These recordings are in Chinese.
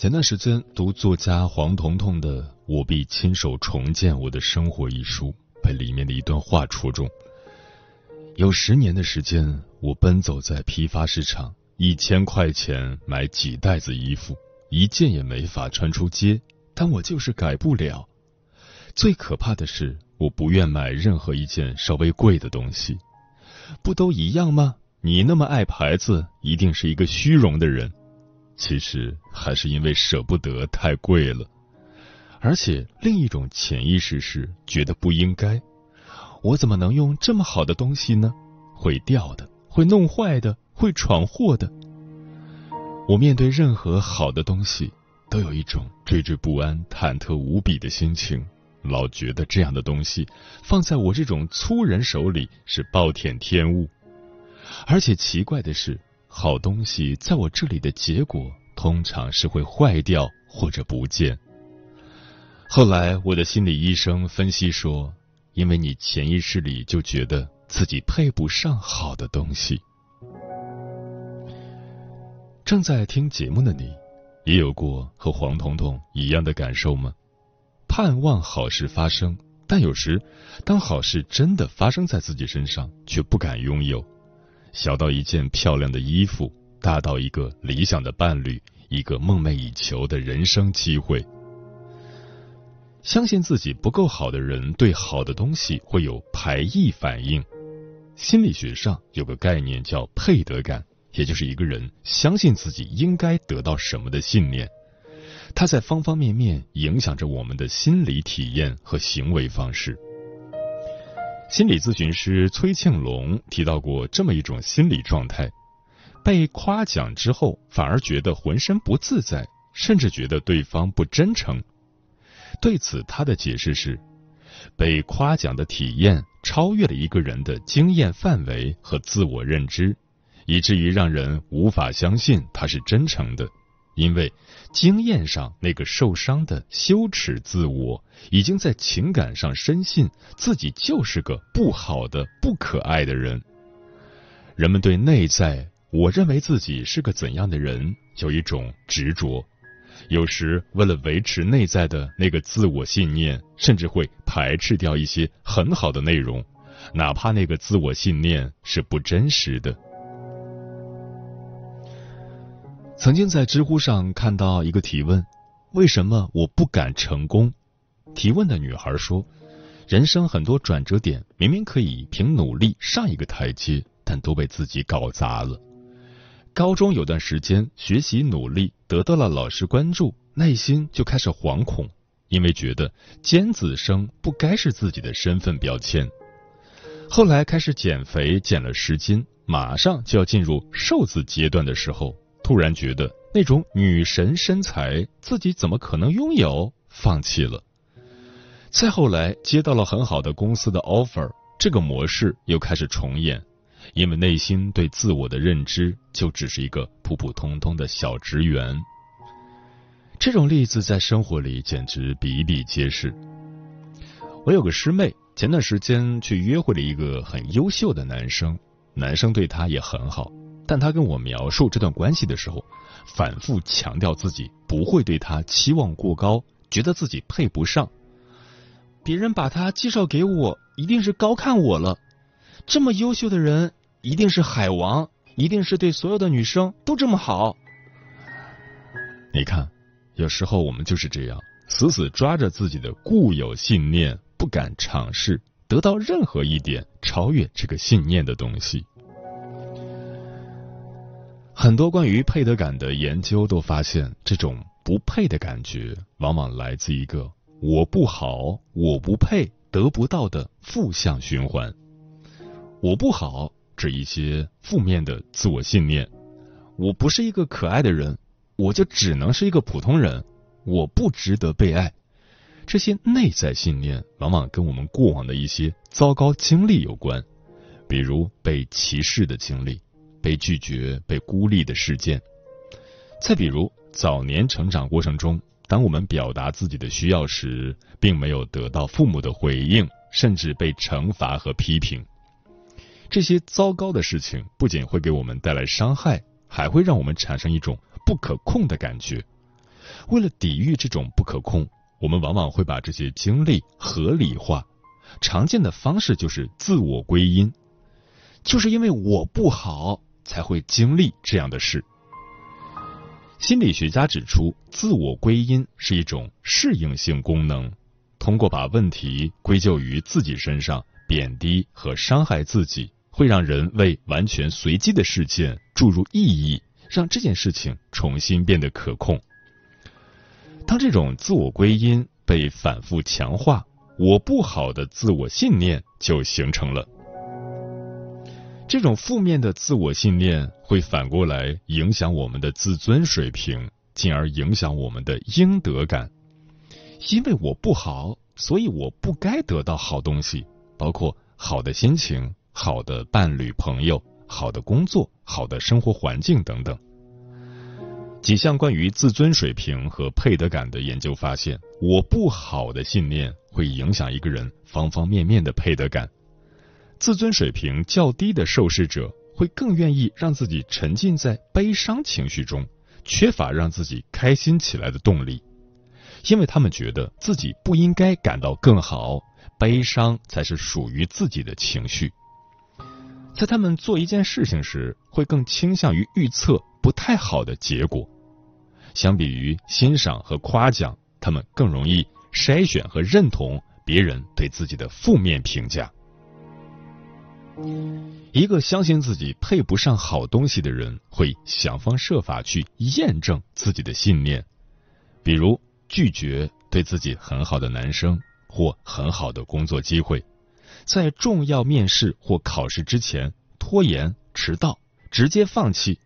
前段时间读作家黄彤彤的《我必亲手重建我的生活》一书，被里面的一段话戳中。有十年的时间，我奔走在批发市场，一千块钱买几袋子衣服，一件也没法穿出街，但我就是改不了。最可怕的是，我不愿买任何一件稍微贵的东西。不都一样吗？你那么爱牌子，一定是一个虚荣的人。其实还是因为舍不得太贵了，而且另一种潜意识是觉得不应该。我怎么能用这么好的东西呢？会掉的，会弄坏的，会闯祸的。我面对任何好的东西，都有一种惴惴不安、忐忑无比的心情，老觉得这样的东西放在我这种粗人手里是暴殄天物。而且奇怪的是。好东西在我这里的结果，通常是会坏掉或者不见。后来我的心理医生分析说，因为你潜意识里就觉得自己配不上好的东西。正在听节目的你，也有过和黄彤彤一样的感受吗？盼望好事发生，但有时当好事真的发生在自己身上，却不敢拥有。小到一件漂亮的衣服，大到一个理想的伴侣，一个梦寐以求的人生机会。相信自己不够好的人，对好的东西会有排异反应。心理学上有个概念叫配得感，也就是一个人相信自己应该得到什么的信念。它在方方面面影响着我们的心理体验和行为方式。心理咨询师崔庆龙提到过这么一种心理状态：被夸奖之后，反而觉得浑身不自在，甚至觉得对方不真诚。对此，他的解释是：被夸奖的体验超越了一个人的经验范围和自我认知，以至于让人无法相信他是真诚的。因为经验上那个受伤的羞耻自我，已经在情感上深信自己就是个不好的、不可爱的人。人们对内在我认为自己是个怎样的人有一种执着，有时为了维持内在的那个自我信念，甚至会排斥掉一些很好的内容，哪怕那个自我信念是不真实的。曾经在知乎上看到一个提问：“为什么我不敢成功？”提问的女孩说：“人生很多转折点，明明可以凭努力上一个台阶，但都被自己搞砸了。高中有段时间学习努力，得到了老师关注，内心就开始惶恐，因为觉得尖子生不该是自己的身份标签。后来开始减肥，减了十斤，马上就要进入瘦子阶段的时候。”突然觉得那种女神身材自己怎么可能拥有？放弃了。再后来接到了很好的公司的 offer，这个模式又开始重演，因为内心对自我的认知就只是一个普普通通的小职员。这种例子在生活里简直比比皆是。我有个师妹，前段时间去约会了一个很优秀的男生，男生对她也很好。但他跟我描述这段关系的时候，反复强调自己不会对他期望过高，觉得自己配不上。别人把他介绍给我，一定是高看我了。这么优秀的人，一定是海王，一定是对所有的女生都这么好。你看，有时候我们就是这样，死死抓着自己的固有信念，不敢尝试得到任何一点超越这个信念的东西。很多关于配得感的研究都发现，这种不配的感觉，往往来自一个“我不好，我不配，得不到”的负向循环。我不好，指一些负面的自我信念。我不是一个可爱的人，我就只能是一个普通人。我不值得被爱。这些内在信念，往往跟我们过往的一些糟糕经历有关，比如被歧视的经历。被拒绝、被孤立的事件，再比如早年成长过程中，当我们表达自己的需要时，并没有得到父母的回应，甚至被惩罚和批评。这些糟糕的事情不仅会给我们带来伤害，还会让我们产生一种不可控的感觉。为了抵御这种不可控，我们往往会把这些经历合理化。常见的方式就是自我归因，就是因为我不好。才会经历这样的事。心理学家指出，自我归因是一种适应性功能，通过把问题归咎于自己身上，贬低和伤害自己，会让人为完全随机的事件注入意义，让这件事情重新变得可控。当这种自我归因被反复强化，我不好的自我信念就形成了。这种负面的自我信念会反过来影响我们的自尊水平，进而影响我们的应得感。因为我不好，所以我不该得到好东西，包括好的心情、好的伴侣、朋友、好的工作、好的生活环境等等。几项关于自尊水平和配得感的研究发现，我不好的信念会影响一个人方方面面的配得感。自尊水平较低的受试者会更愿意让自己沉浸在悲伤情绪中，缺乏让自己开心起来的动力，因为他们觉得自己不应该感到更好，悲伤才是属于自己的情绪。在他们做一件事情时，会更倾向于预测不太好的结果，相比于欣赏和夸奖，他们更容易筛选和认同别人对自己的负面评价。一个相信自己配不上好东西的人，会想方设法去验证自己的信念，比如拒绝对自己很好的男生或很好的工作机会，在重要面试或考试之前拖延、迟到、直接放弃，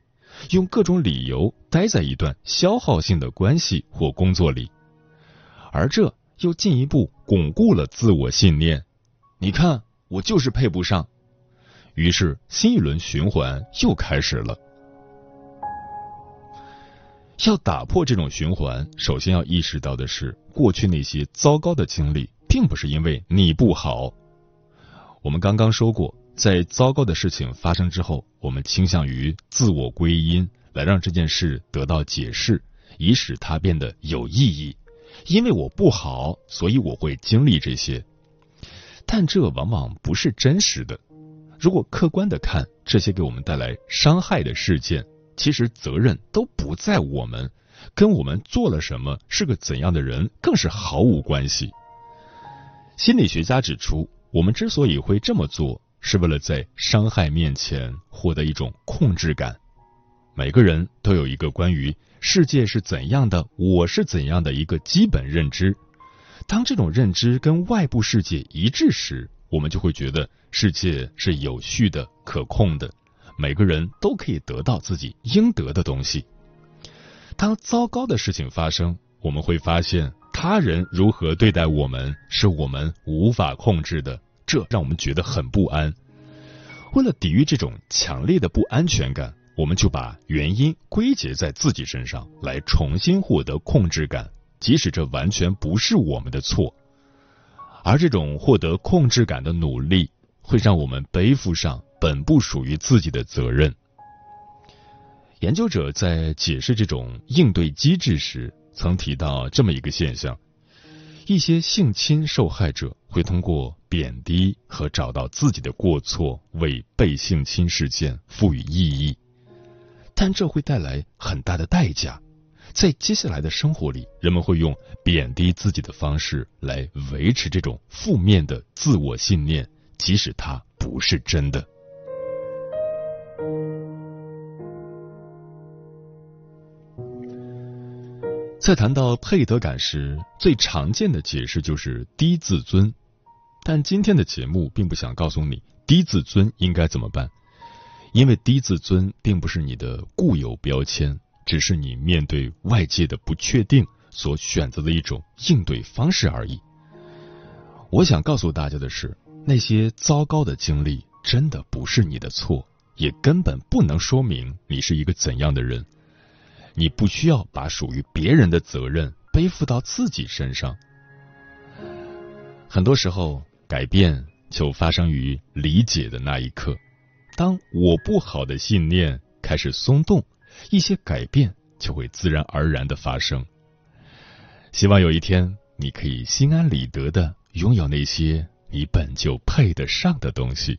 用各种理由待在一段消耗性的关系或工作里，而这又进一步巩固了自我信念。你看，我就是配不上。于是，新一轮循环又开始了。要打破这种循环，首先要意识到的是，过去那些糟糕的经历，并不是因为你不好。我们刚刚说过，在糟糕的事情发生之后，我们倾向于自我归因，来让这件事得到解释，以使它变得有意义。因为我不好，所以我会经历这些，但这往往不是真实的。如果客观的看这些给我们带来伤害的事件，其实责任都不在我们，跟我们做了什么、是个怎样的人更是毫无关系。心理学家指出，我们之所以会这么做，是为了在伤害面前获得一种控制感。每个人都有一个关于世界是怎样的、我是怎样的一个基本认知，当这种认知跟外部世界一致时，我们就会觉得。世界是有序的、可控的，每个人都可以得到自己应得的东西。当糟糕的事情发生，我们会发现他人如何对待我们是我们无法控制的，这让我们觉得很不安。为了抵御这种强烈的不安全感，我们就把原因归结在自己身上，来重新获得控制感，即使这完全不是我们的错。而这种获得控制感的努力。会让我们背负上本不属于自己的责任。研究者在解释这种应对机制时，曾提到这么一个现象：一些性侵受害者会通过贬低和找到自己的过错，为被性侵事件赋予意义，但这会带来很大的代价，在接下来的生活里，人们会用贬低自己的方式来维持这种负面的自我信念，即使它不是真的。在谈到配得感时，最常见的解释就是低自尊。但今天的节目并不想告诉你低自尊应该怎么办，因为低自尊并不是你的固有标签，只是你面对外界的不确定所选择的一种应对方式而已。我想告诉大家的是，那些糟糕的经历真的不是你的错，也根本不能说明你是一个怎样的人。你不需要把属于别人的责任背负到自己身上。很多时候，改变就发生于理解的那一刻。当我不好的信念开始松动，一些改变就会自然而然的发生。希望有一天，你可以心安理得的拥有那些你本就配得上的东西。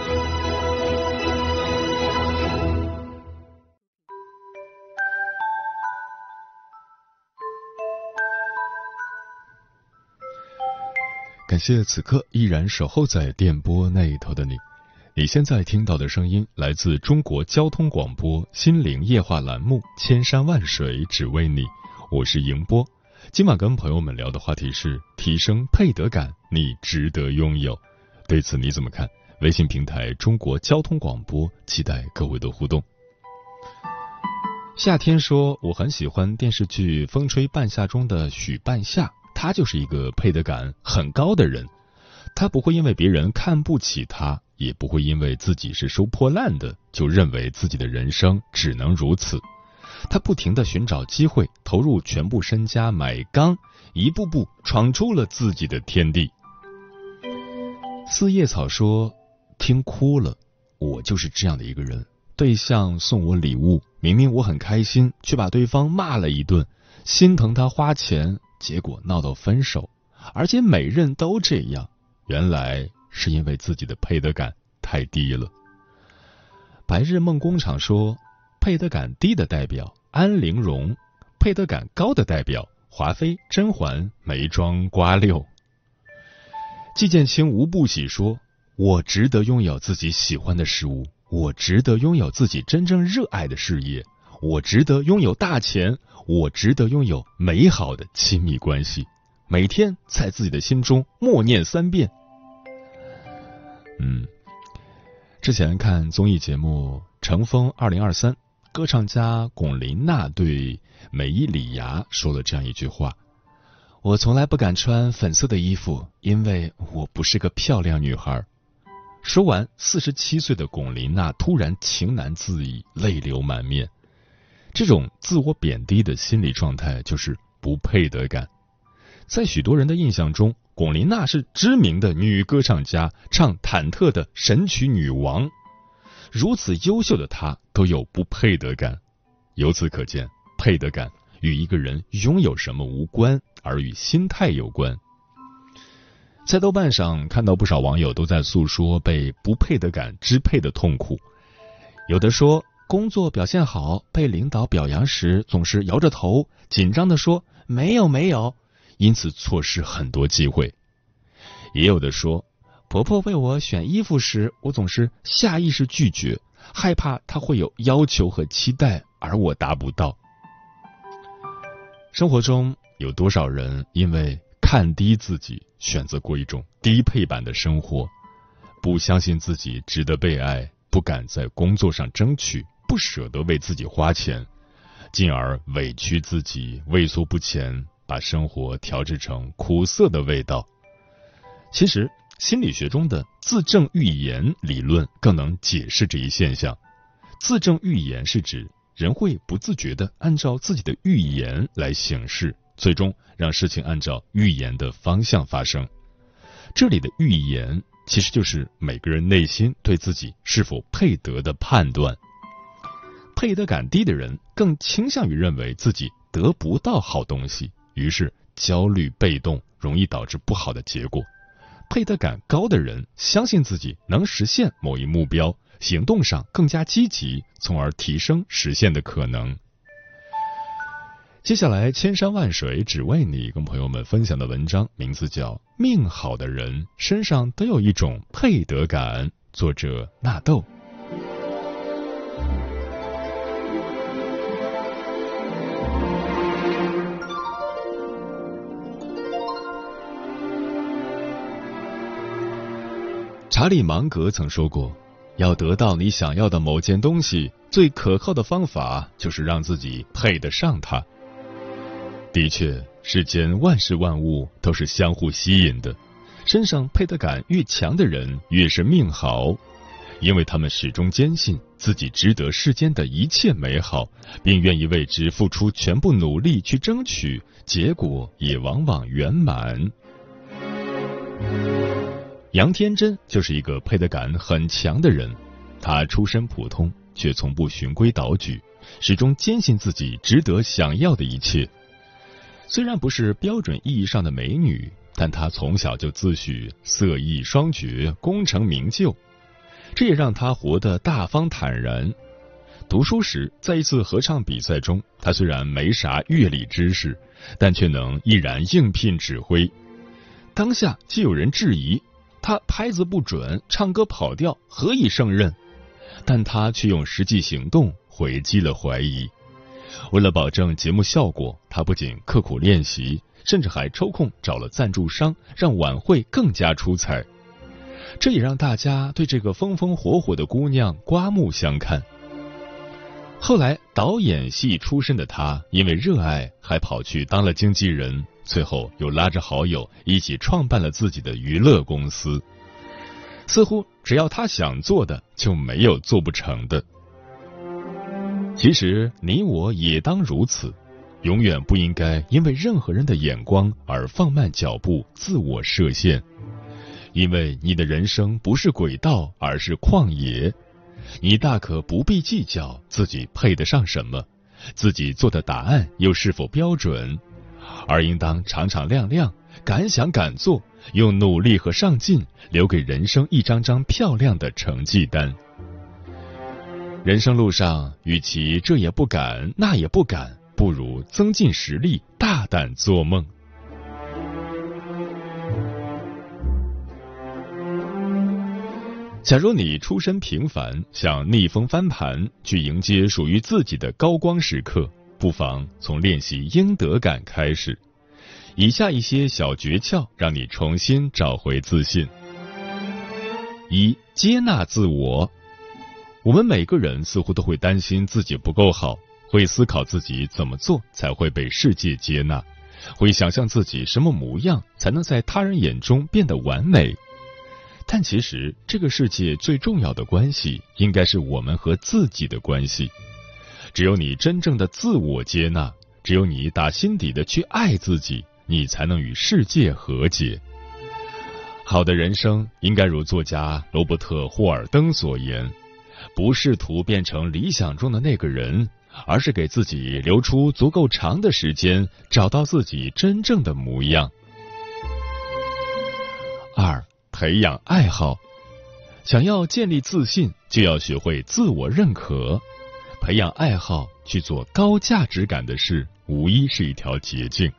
谢此刻依然守候在电波那一头的你。你现在听到的声音来自中国交通广播心灵夜话栏目《千山万水只为你》，我是迎波。今晚跟朋友们聊的话题是提升配得感，你值得拥有。对此你怎么看？微信平台中国交通广播，期待各位的互动。夏天说我很喜欢电视剧《风吹半夏》中的许半夏。他就是一个配得感很高的人，他不会因为别人看不起他，也不会因为自己是收破烂的，就认为自己的人生只能如此。他不停的寻找机会，投入全部身家买钢，一步步闯出了自己的天地。四叶草说：“听哭了，我就是这样的一个人。对象送我礼物，明明我很开心，却把对方骂了一顿，心疼他花钱。”结果闹到分手，而且每任都这样，原来是因为自己的配得感太低了。白日梦工厂说，配得感低的代表安陵容，配得感高的代表华妃、甄嬛、眉庄、瓜六。季建清无不喜说，我值得拥有自己喜欢的事物，我值得拥有自己真正热爱的事业。我值得拥有大钱，我值得拥有美好的亲密关系。每天在自己的心中默念三遍。嗯，之前看综艺节目《乘风二零二三》，歌唱家龚琳娜对美伊里芽说了这样一句话：“我从来不敢穿粉色的衣服，因为我不是个漂亮女孩。”说完，四十七岁的龚琳娜突然情难自已，泪流满面。这种自我贬低的心理状态就是不配得感。在许多人的印象中，龚琳娜是知名的女歌唱家，唱忐忑的神曲女王。如此优秀的她都有不配得感，由此可见，配得感与一个人拥有什么无关，而与心态有关。在豆瓣上看到不少网友都在诉说被不配得感支配的痛苦，有的说。工作表现好，被领导表扬时总是摇着头，紧张的说“没有没有”，因此错失很多机会。也有的说，婆婆为我选衣服时，我总是下意识拒绝，害怕她会有要求和期待，而我达不到。生活中有多少人因为看低自己，选择过一种低配版的生活，不相信自己值得被爱，不敢在工作上争取。不舍得为自己花钱，进而委屈自己畏缩不前，把生活调制成苦涩的味道。其实，心理学中的自证预言理论更能解释这一现象。自证预言是指人会不自觉的按照自己的预言来行事，最终让事情按照预言的方向发生。这里的预言其实就是每个人内心对自己是否配得的判断。配得感低的人更倾向于认为自己得不到好东西，于是焦虑被动，容易导致不好的结果。配得感高的人相信自己能实现某一目标，行动上更加积极，从而提升实现的可能。接下来，千山万水只为你，跟朋友们分享的文章名字叫《命好的人身上都有一种配得感》，作者纳豆。查理芒格曾说过：“要得到你想要的某件东西，最可靠的方法就是让自己配得上它。”的确，世间万事万物都是相互吸引的，身上配得感越强的人越是命好，因为他们始终坚信自己值得世间的一切美好，并愿意为之付出全部努力去争取，结果也往往圆满。杨天真就是一个配得感很强的人，他出身普通，却从不循规蹈矩，始终坚信自己值得想要的一切。虽然不是标准意义上的美女，但她从小就自诩色艺双绝、功成名就，这也让她活得大方坦然。读书时，在一次合唱比赛中，她虽然没啥乐理知识，但却能毅然应聘指挥。当下既有人质疑。他拍子不准，唱歌跑调，何以胜任？但他却用实际行动回击了怀疑。为了保证节目效果，他不仅刻苦练习，甚至还抽空找了赞助商，让晚会更加出彩。这也让大家对这个风风火火的姑娘刮目相看。后来，导演系出身的他，因为热爱，还跑去当了经纪人。最后又拉着好友一起创办了自己的娱乐公司，似乎只要他想做的就没有做不成的。其实你我也当如此，永远不应该因为任何人的眼光而放慢脚步、自我设限，因为你的人生不是轨道，而是旷野。你大可不必计较自己配得上什么，自己做的答案又是否标准。而应当敞敞亮亮，敢想敢做，用努力和上进留给人生一张张漂亮的成绩单。人生路上，与其这也不敢，那也不敢，不如增进实力，大胆做梦。假如你出身平凡，想逆风翻盘，去迎接属于自己的高光时刻。不妨从练习应得感开始，以下一些小诀窍让你重新找回自信。一、接纳自我。我们每个人似乎都会担心自己不够好，会思考自己怎么做才会被世界接纳，会想象自己什么模样才能在他人眼中变得完美。但其实，这个世界最重要的关系，应该是我们和自己的关系。只有你真正的自我接纳，只有你打心底的去爱自己，你才能与世界和解。好的人生应该如作家罗伯特·霍尔登所言：不试图变成理想中的那个人，而是给自己留出足够长的时间，找到自己真正的模样。二、培养爱好，想要建立自信，就要学会自我认可。培养爱好去做高价值感的事，无疑是一条捷径。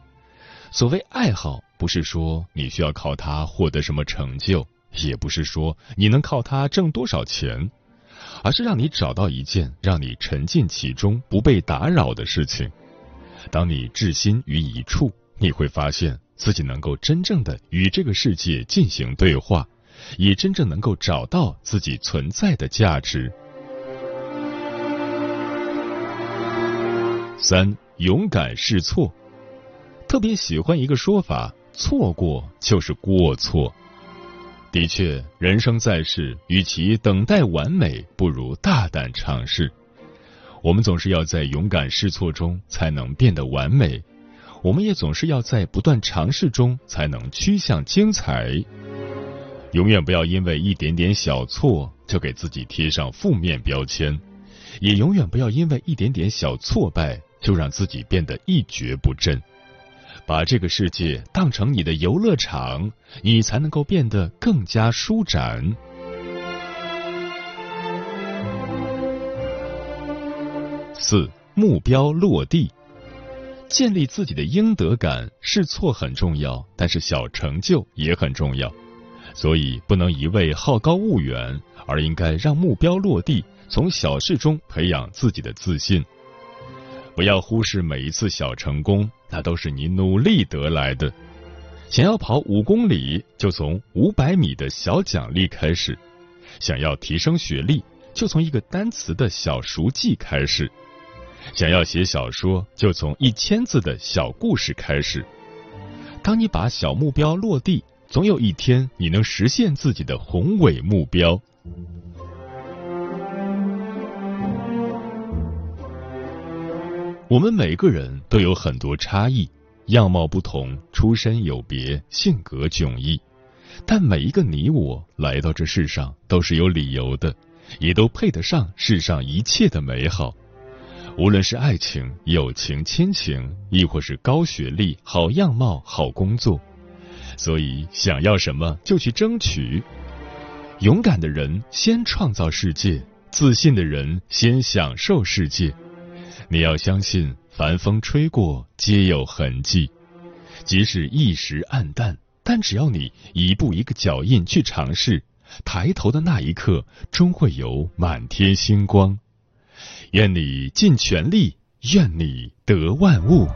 所谓爱好，不是说你需要靠它获得什么成就，也不是说你能靠它挣多少钱，而是让你找到一件让你沉浸其中、不被打扰的事情。当你置心于一处，你会发现自己能够真正的与这个世界进行对话，也真正能够找到自己存在的价值。三，勇敢试错。特别喜欢一个说法：错过就是过错。的确，人生在世，与其等待完美，不如大胆尝试。我们总是要在勇敢试错中才能变得完美，我们也总是要在不断尝试中才能趋向精彩。永远不要因为一点点小错就给自己贴上负面标签，也永远不要因为一点点小挫败就让自己变得一蹶不振。把这个世界当成你的游乐场，你才能够变得更加舒展。四目标落地，建立自己的应得感，试错很重要，但是小成就也很重要，所以不能一味好高骛远，而应该让目标落地，从小事中培养自己的自信。不要忽视每一次小成功，那都是你努力得来的。想要跑五公里，就从五百米的小奖励开始；想要提升学历，就从一个单词的小熟记开始；想要写小说，就从一千字的小故事开始。当你把小目标落地，总有一天你能实现自己的宏伟目标。我们每个人都有很多差异，样貌不同，出身有别，性格迥异。但每一个你我来到这世上都是有理由的，也都配得上世上一切的美好。无论是爱情、友情、亲情，亦或是高学历、好样貌、好工作，所以想要什么就去争取。勇敢的人先创造世界，自信的人先享受世界。你要相信，凡风吹过，皆有痕迹。即使一时暗淡，但只要你一步一个脚印去尝试，抬头的那一刻，终会有满天星光。愿你尽全力，愿你得万物。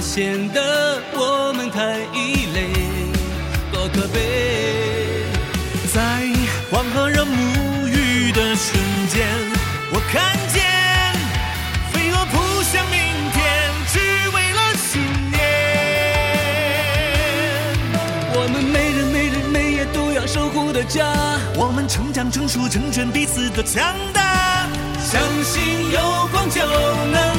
显得我们太异类，多可悲。在黄河人沐浴的瞬间，我看见飞蛾扑向明天，只为了信念。我们每人每日每夜都要守护的家，我们成长成熟，成全彼此的强大。相信有光就能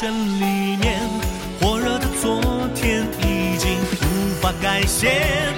圈里面，火热的昨天已经无法改写，